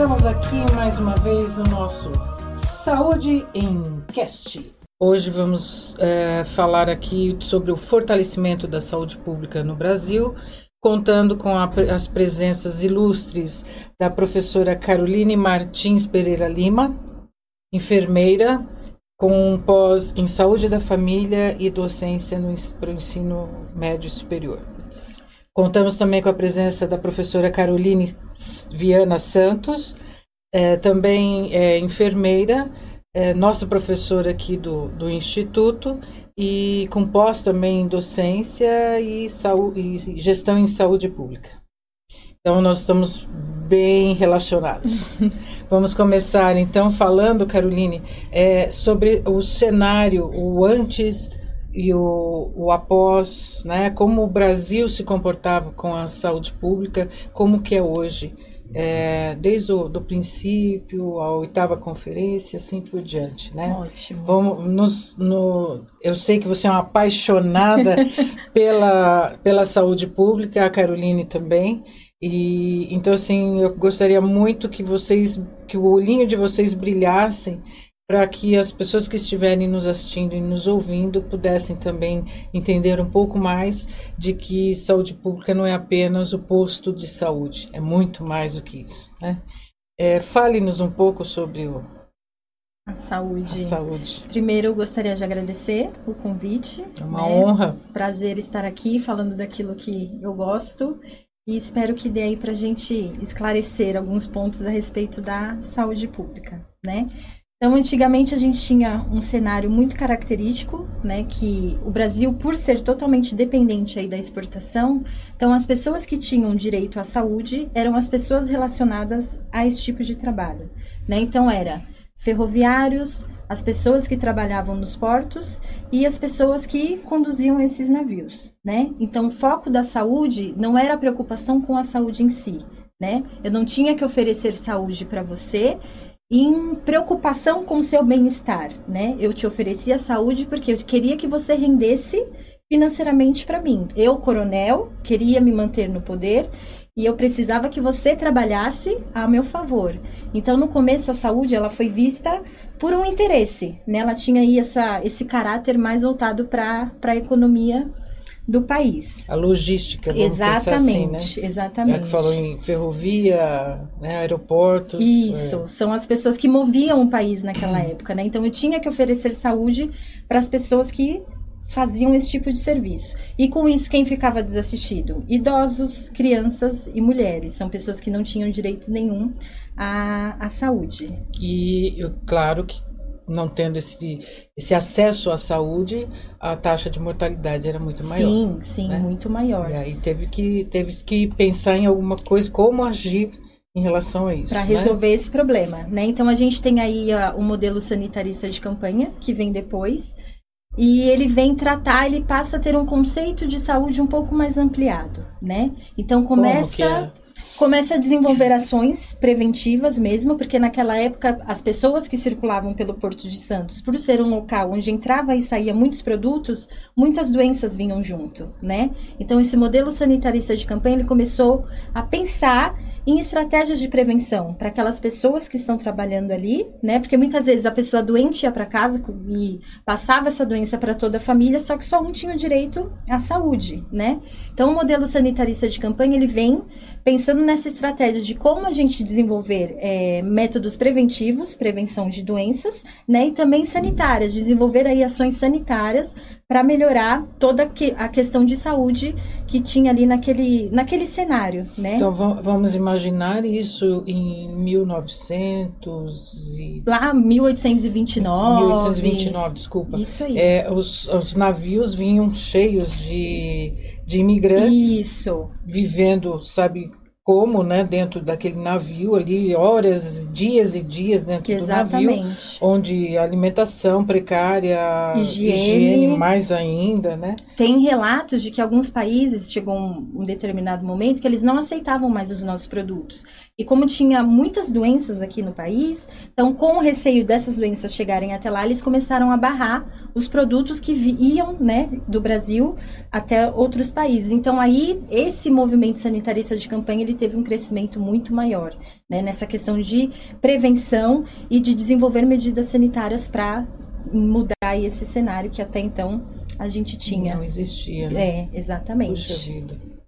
Estamos aqui mais uma vez no nosso Saúde em Cast. Hoje vamos é, falar aqui sobre o fortalecimento da saúde pública no Brasil, contando com a, as presenças ilustres da professora Caroline Martins Pereira Lima, enfermeira com pós em saúde da família e docência no para o ensino médio superior. Contamos também com a presença da professora Caroline Viana Santos, é, também é enfermeira, é, nossa professora aqui do, do Instituto, e com pós também em docência e, saúde, e gestão em saúde pública. Então, nós estamos bem relacionados. Vamos começar, então, falando, Caroline, é, sobre o cenário, o antes e o, o após, né? Como o Brasil se comportava com a saúde pública, como que é hoje, é, desde o do princípio, a oitava conferência, assim por diante, né? Ótimo. Vamos nos, no, eu sei que você é uma apaixonada pela, pela saúde pública, a Caroline também. E então assim, eu gostaria muito que vocês, que o olhinho de vocês brilhassem para que as pessoas que estiverem nos assistindo e nos ouvindo pudessem também entender um pouco mais de que saúde pública não é apenas o posto de saúde, é muito mais do que isso. Né? É, Fale-nos um pouco sobre o, a saúde. A saúde. Primeiro, eu gostaria de agradecer o convite. É uma né? honra. Prazer estar aqui falando daquilo que eu gosto e espero que dê aí para a gente esclarecer alguns pontos a respeito da saúde pública, né? Então, antigamente a gente tinha um cenário muito característico, né, que o Brasil, por ser totalmente dependente aí da exportação, então as pessoas que tinham direito à saúde eram as pessoas relacionadas a esse tipo de trabalho, né? Então era ferroviários, as pessoas que trabalhavam nos portos e as pessoas que conduziam esses navios, né? Então, o foco da saúde não era a preocupação com a saúde em si, né? Eu não tinha que oferecer saúde para você em preocupação com o seu bem-estar, né? Eu te oferecia saúde porque eu queria que você rendesse financeiramente para mim. Eu, coronel, queria me manter no poder e eu precisava que você trabalhasse a meu favor. Então, no começo, a saúde ela foi vista por um interesse, né? Ela tinha aí essa, esse caráter mais voltado para a economia do país. A logística, vamos exatamente, assim, né? exatamente. Já que falou em ferrovia, né, aeroportos. Isso, é. são as pessoas que moviam o país naquela época, né? Então eu tinha que oferecer saúde para as pessoas que faziam esse tipo de serviço. E com isso, quem ficava desassistido? Idosos, crianças e mulheres. São pessoas que não tinham direito nenhum à, à saúde. E, claro que não tendo esse, esse acesso à saúde, a taxa de mortalidade era muito maior. Sim, sim, né? muito maior. E aí teve que, teve que pensar em alguma coisa, como agir em relação a isso. Para né? resolver né? esse problema, né? Então a gente tem aí a, o modelo sanitarista de campanha, que vem depois, e ele vem tratar, ele passa a ter um conceito de saúde um pouco mais ampliado, né? Então começa começa a desenvolver ações preventivas mesmo, porque naquela época as pessoas que circulavam pelo Porto de Santos, por ser um local onde entrava e saía muitos produtos, muitas doenças vinham junto, né? Então esse modelo sanitarista de campanha ele começou a pensar em estratégias de prevenção para aquelas pessoas que estão trabalhando ali, né? Porque muitas vezes a pessoa doente ia para casa e passava essa doença para toda a família, só que só um tinha o direito à saúde, né? Então o modelo sanitarista de campanha ele vem pensando nessa estratégia de como a gente desenvolver é, métodos preventivos, prevenção de doenças, né? E também sanitárias, desenvolver aí ações sanitárias para melhorar toda a questão de saúde que tinha ali naquele, naquele cenário, né? Então vamos imaginar isso em 1900 e... Lá 1829. 1829, desculpa. Isso aí. É, os, os navios vinham cheios de, de imigrantes. Isso. Vivendo, sabe, como, né, dentro daquele navio ali, horas, dias e dias dentro Exatamente. do navio, onde alimentação precária, higiene, higiene, mais ainda, né? Tem relatos de que alguns países chegou um, um, determinado momento que eles não aceitavam mais os nossos produtos. E como tinha muitas doenças aqui no país, então com o receio dessas doenças chegarem até lá, eles começaram a barrar os produtos que iam né, do Brasil até outros países. Então aí esse movimento sanitarista de campanha ele teve um crescimento muito maior né, nessa questão de prevenção e de desenvolver medidas sanitárias para mudar esse cenário que até então a gente tinha. Não existia. Né? É, exatamente. Puxa vida.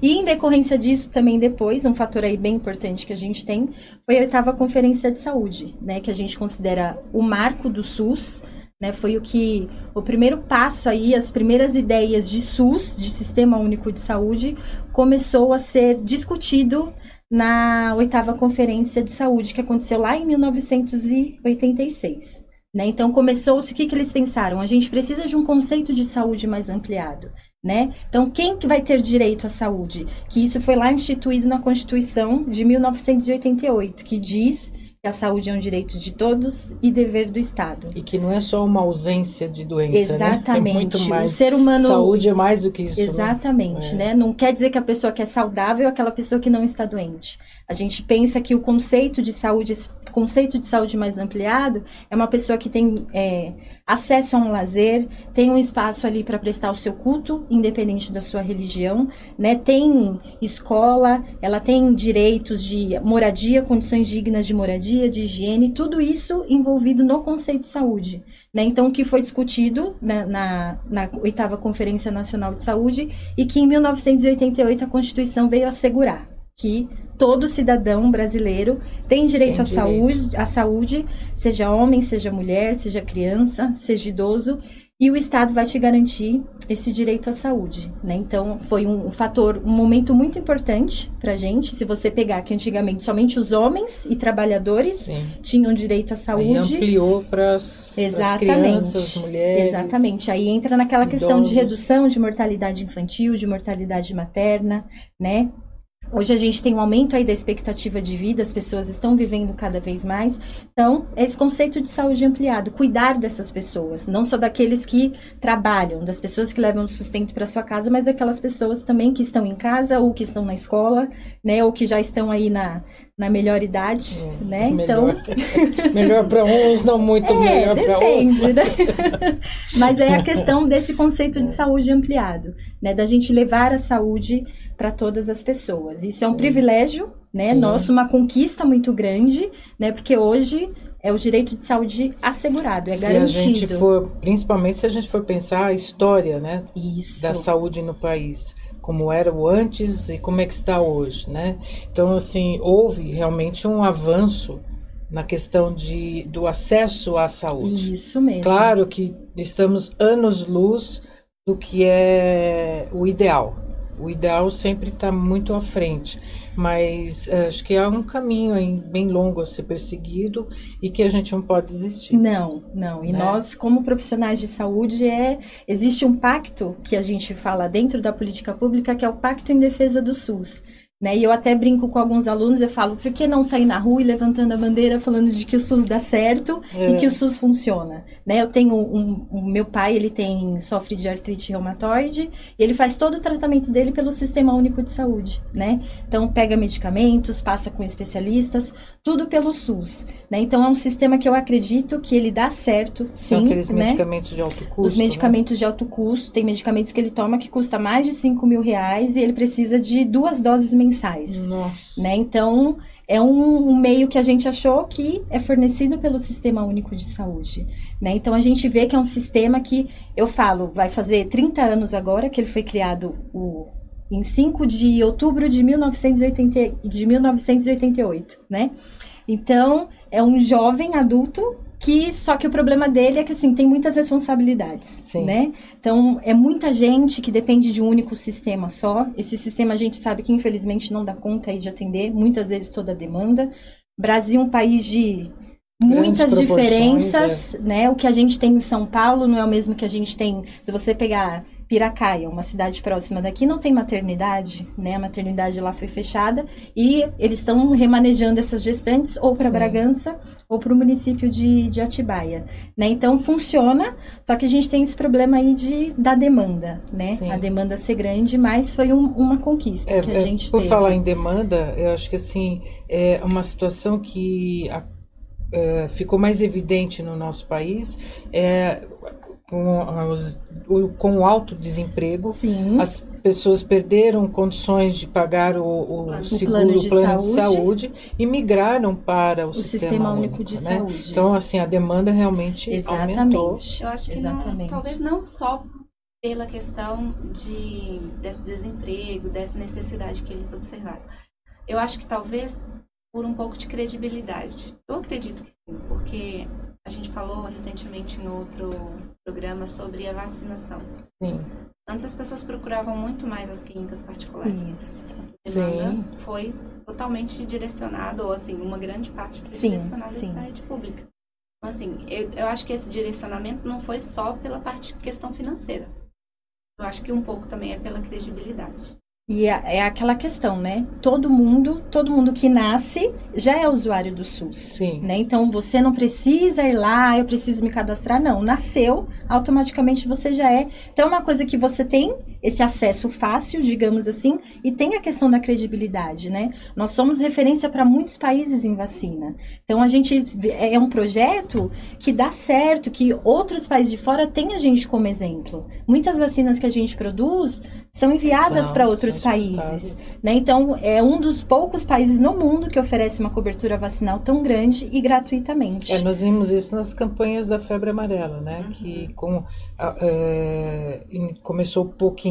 E em decorrência disso, também depois, um fator aí bem importante que a gente tem foi a oitava Conferência de Saúde, né? Que a gente considera o marco do SUS, né? Foi o que o primeiro passo aí, as primeiras ideias de SUS, de Sistema Único de Saúde, começou a ser discutido na oitava Conferência de Saúde, que aconteceu lá em 1986. Né? Então começou-se o que, que eles pensaram? A gente precisa de um conceito de saúde mais ampliado. Né? Então, quem que vai ter direito à saúde? Que isso foi lá instituído na Constituição de 1988, que diz que a saúde é um direito de todos e dever do Estado. E que não é só uma ausência de doença, Exatamente. Né? É muito mais. O ser humano saúde é mais do que isso. Né? Exatamente, né? É. né? Não quer dizer que a pessoa que é saudável é aquela pessoa que não está doente. A gente pensa que o conceito de saúde, conceito de saúde mais ampliado, é uma pessoa que tem é, acesso a um lazer, tem um espaço ali para prestar o seu culto, independente da sua religião, né? Tem escola, ela tem direitos de moradia, condições dignas de moradia, de higiene, tudo isso envolvido no conceito de saúde. Né? Então, o que foi discutido na, na, na oitava Conferência Nacional de Saúde e que em 1988 a Constituição veio assegurar que todo cidadão brasileiro tem direito tem à direito. saúde, à saúde, seja homem, seja mulher, seja criança, seja idoso, e o Estado vai te garantir esse direito à saúde, né? Então, foi um, fator, um momento muito importante pra gente. Se você pegar que antigamente somente os homens e trabalhadores Sim. tinham direito à saúde. Aí ampliou para as crianças, mulheres. Exatamente. Aí entra naquela idosos. questão de redução de mortalidade infantil, de mortalidade materna, né? Hoje a gente tem um aumento aí da expectativa de vida, as pessoas estão vivendo cada vez mais. Então, esse conceito de saúde ampliado, cuidar dessas pessoas, não só daqueles que trabalham, das pessoas que levam sustento para sua casa, mas aquelas pessoas também que estão em casa ou que estão na escola, né, ou que já estão aí na, na melhor idade, é, né? Melhor, então, melhor para uns, não muito é, melhor para outros. Depende, né? Mas é a questão desse conceito de saúde ampliado, né, da gente levar a saúde para todas as pessoas. Isso é um Sim. privilégio, né, Sim. nosso, uma conquista muito grande, né, porque hoje é o direito de saúde assegurado, é se garantido. A gente for, principalmente se a gente for pensar a história, né, Isso. da saúde no país como era o antes e como é que está hoje, né? Então, assim, houve realmente um avanço na questão de, do acesso à saúde. Isso mesmo. Claro que estamos anos-luz do que é o ideal, o ideal sempre está muito à frente, mas uh, acho que há um caminho bem longo a ser perseguido e que a gente não pode desistir. Não, não. E né? nós, como profissionais de saúde, é existe um pacto que a gente fala dentro da política pública, que é o Pacto em Defesa do SUS. Né? E eu até brinco com alguns alunos, eu falo, por que não sair na rua e levantando a bandeira falando de que o SUS dá certo é. e que o SUS funciona? Né? Eu tenho um, um, meu pai, ele tem sofre de artrite reumatoide e ele faz todo o tratamento dele pelo Sistema Único de Saúde, né? Então pega medicamentos, passa com especialistas, tudo pelo SUS, né? Então é um sistema que eu acredito que ele dá certo, sim, São aqueles né? medicamentos de alto custo. Os medicamentos né? de alto custo, tem medicamentos que ele toma que custa mais de 5 mil reais e ele precisa de duas doses mensais mensais. Nossa. Né? Então, é um, um, meio que a gente achou que é fornecido pelo Sistema Único de Saúde. Né? Então, a gente vê que é um sistema que, eu falo, vai fazer 30 anos agora que ele foi criado o, em 5 de outubro de, 1980, de 1988, né? Então, é um jovem adulto que só que o problema dele é que assim tem muitas responsabilidades, Sim. né? Então é muita gente que depende de um único sistema só. Esse sistema a gente sabe que infelizmente não dá conta de atender muitas vezes toda a demanda. Brasil é um país de muitas diferenças, é. né? O que a gente tem em São Paulo não é o mesmo que a gente tem. Se você pegar Piracaia, uma cidade próxima daqui, não tem maternidade, né? A maternidade lá foi fechada e eles estão remanejando essas gestantes ou para Bragança ou para o município de, de Atibaia, né? Então funciona, só que a gente tem esse problema aí de da demanda, né? Sim. A demanda ser grande, mas foi um, uma conquista é, que a é, gente por teve. Por falar em demanda, eu acho que assim é uma situação que a é, ficou mais evidente no nosso país é com, os, o, com o alto desemprego. Sim. As pessoas perderam condições de pagar o, o, o seguro, plano de o plano saúde. de saúde e migraram para o, O Sistema Único de né? Saúde. Então, assim, a demanda realmente aumentou. Exatamente. Eu acho que não, Exatamente. talvez não só pela questão de, desse desemprego, dessa necessidade que eles observaram. Eu acho que talvez por um pouco de credibilidade. Eu acredito que sim, porque a gente falou recentemente no outro programa sobre a vacinação. Sim. Antes as pessoas procuravam muito mais as clínicas particulares. Isso. Essa demanda Sim. foi totalmente direcionada, ou assim, uma grande parte foi Sim, direcionada sim. para a rede pública. Então, assim, eu, eu acho que esse direcionamento não foi só pela parte questão financeira. Eu acho que um pouco também é pela credibilidade. E é, é aquela questão, né? Todo mundo, todo mundo que nasce já é usuário do SUS. Sim. Né? Então você não precisa ir lá, eu preciso me cadastrar, não. Nasceu, automaticamente você já é. Então é uma coisa que você tem esse acesso fácil, digamos assim, e tem a questão da credibilidade, né? Nós somos referência para muitos países em vacina. Então a gente é um projeto que dá certo, que outros países de fora têm a gente como exemplo. Muitas vacinas que a gente produz são enviadas para outros países. Né? Então, é um dos poucos países no mundo que oferece uma cobertura vacinal tão grande e gratuitamente. É, nós vimos isso nas campanhas da febre amarela, né? Uhum. Que com, é, começou pouquinho,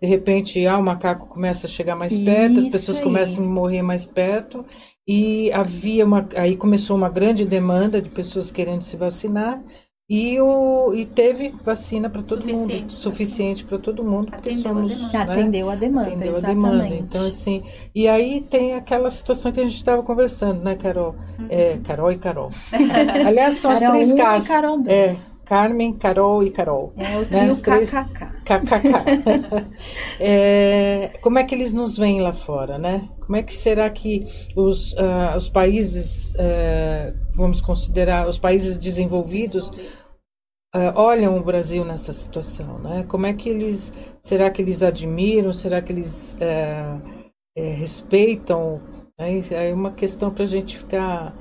de repente ah, o macaco começa a chegar mais perto, as Isso pessoas aí. começam a morrer mais perto, e havia uma, aí começou uma grande demanda de pessoas querendo se vacinar, e, o, e teve vacina para todo mundo, Suficiente pra suficiente para todo mundo, porque Atendeu a somos, demanda. Já né? atendeu a demanda, Atendeu a exatamente. demanda. Então, assim, e aí tem aquela situação que a gente estava conversando, né, Carol? É, Carol e Carol. Aliás, são as três casas. Carol É. Carmen, Carol e Carol. É, o né, trio três- KKK. KKK. É, como é que eles nos veem lá fora, né? Como é que será que os, ah, os países, ah, vamos considerar, os países desenvolvidos, ah, olham o Brasil nessa situação, né? Como é que eles, será que eles admiram, será que eles eh, respeitam? Né? É uma questão para a gente ficar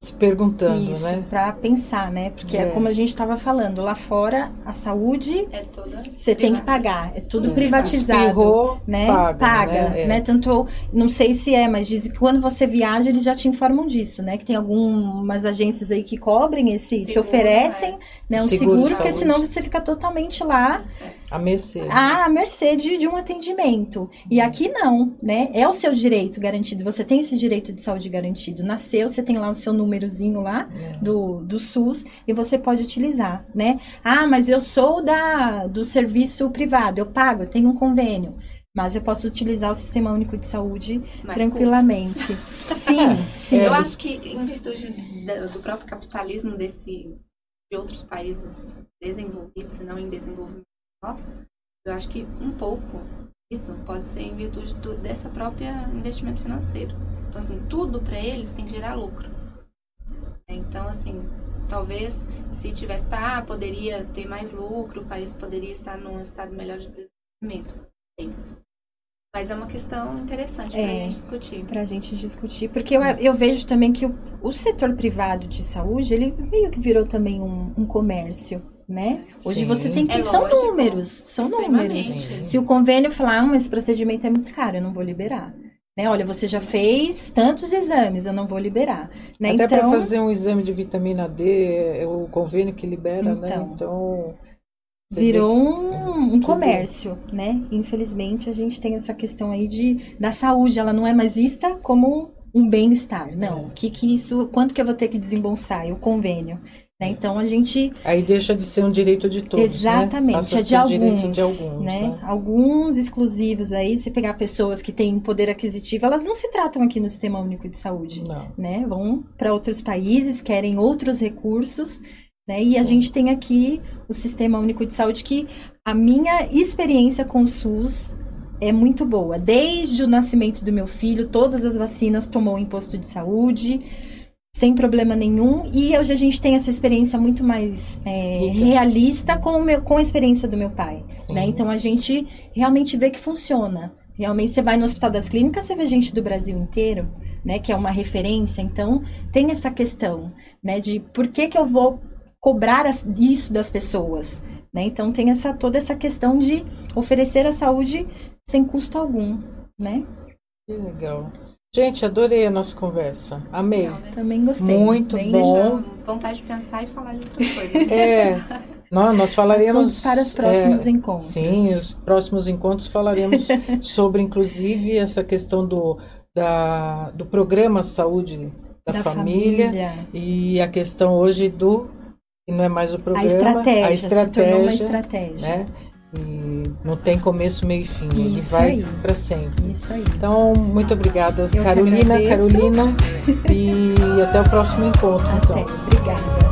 se perguntando, Isso, né? para pensar, né? Porque é. É. como a gente estava falando, lá fora a saúde É você tem que pagar, é tudo É. privatizado. Espirrou, né? paga, né? É. né? Tanto, não sei se é, mas dizem que quando você viaja, eles já te informam disso, né? Que tem algumas agências aí que cobrem esse, te Seguro, oferecem, né? Um Seguro seguro, porque senão você fica totalmente lá A mercê. né? à mercê de, de um atendimento. E aqui não, né? É o seu direito garantido. Você tem esse direito de saúde garantido. Nasceu, você tem lá o seu númerozinho lá É. do, do SUS e você pode utilizar, né? Ah, mas eu sou da do serviço privado, eu pago, eu tenho um convênio. Mas eu posso utilizar o Sistema Único de Saúde Mas tranquilamente. Sim, sim. Eu acho que em virtude do próprio capitalismo desse de outros países desenvolvidos e não em desenvolvimento nosso, eu acho que um pouco isso pode ser em virtude do, dessa própria investimento financeiro. Então assim, tudo para eles tem que gerar lucro. Então assim, talvez se tivesse para ah, poderia ter mais lucro, o país poderia estar num estado melhor de desenvolvimento. Tem. Mas é uma questão interessante para a É. gente discutir. Pra gente discutir, porque eu, eu vejo também que o, o setor privado de saúde, ele meio que virou também um, um comércio, né? Hoje Sim. você tem que. É são lógico. números, são números. Sim. Se o convênio falar, ah, mas esse procedimento é muito caro, eu não vou liberar. Né? Olha, você já fez tantos exames, eu não vou liberar. Né? Até para então, fazer um exame de vitamina D, é o convênio que libera, né? Então. Então. virou um, um comércio, né? Infelizmente, a gente tem essa questão aí de da saúde, ela não é mais vista como um bem-estar. Não, É. o que que isso, quanto que eu vou ter que desembolsar? É o convênio. Né? Então a gente Aí deixa de ser um direito de todos. exatamente né? Passa a é de alguns, de alguns. né? né? Alguns exclusivos aí, se pegar pessoas que têm poder aquisitivo, elas não se tratam aqui no Sistema Único de Saúde. Não. né? Vão para outros países, querem outros recursos, né? E a Sim. gente tem aqui o Sistema Único de Saúde que a minha experiência com o SUS é muito boa. Desde o nascimento do meu filho, todas as vacinas tomou imposto de saúde, sem problema nenhum. E hoje a gente tem essa experiência muito mais é, realista com, o meu, com a experiência do meu pai. Né? Então a gente realmente vê que funciona. Realmente você vai no Hospital das Clínicas, você vê gente do Brasil inteiro. né, que é uma referência. Então, tem essa questão, né, de por que que eu vou cobrar isso das pessoas, né? Então, tem essa toda essa questão de oferecer a saúde sem custo algum, né? Que legal. Gente, adorei a nossa conversa. Amei. Legal, né? Também gostei. Muito Bem bom. Vontade de pensar e falar de outras coisas. É. Nós, nós falaremos. para os próximos é, encontros. Sim, os próximos encontros falaremos sobre, inclusive, essa questão do, da, do programa Saúde da, da família, família, e a questão hoje do. Que não é mais o programa. A estratégia. A estratégia. uma estratégia. Né? E não tem começo, meio e fim. Ele vai para sempre. Isso aí. Então, muito obrigada, Eu Carolina, Carolina. e até o próximo encontro. Até. Então. Obrigada.